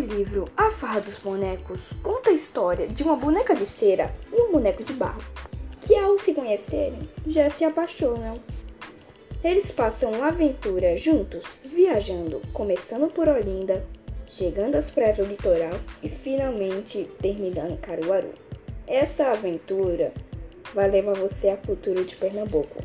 O livro A Farra dos Bonecos conta a história de uma boneca de cera e um boneco de barro, que ao se conhecerem já se apaixonam. Eles passam uma aventura juntos, viajando, começando por Olinda, chegando às praias do litoral e finalmente terminando em Caruaru. Essa aventura vai levar você à cultura de Pernambuco.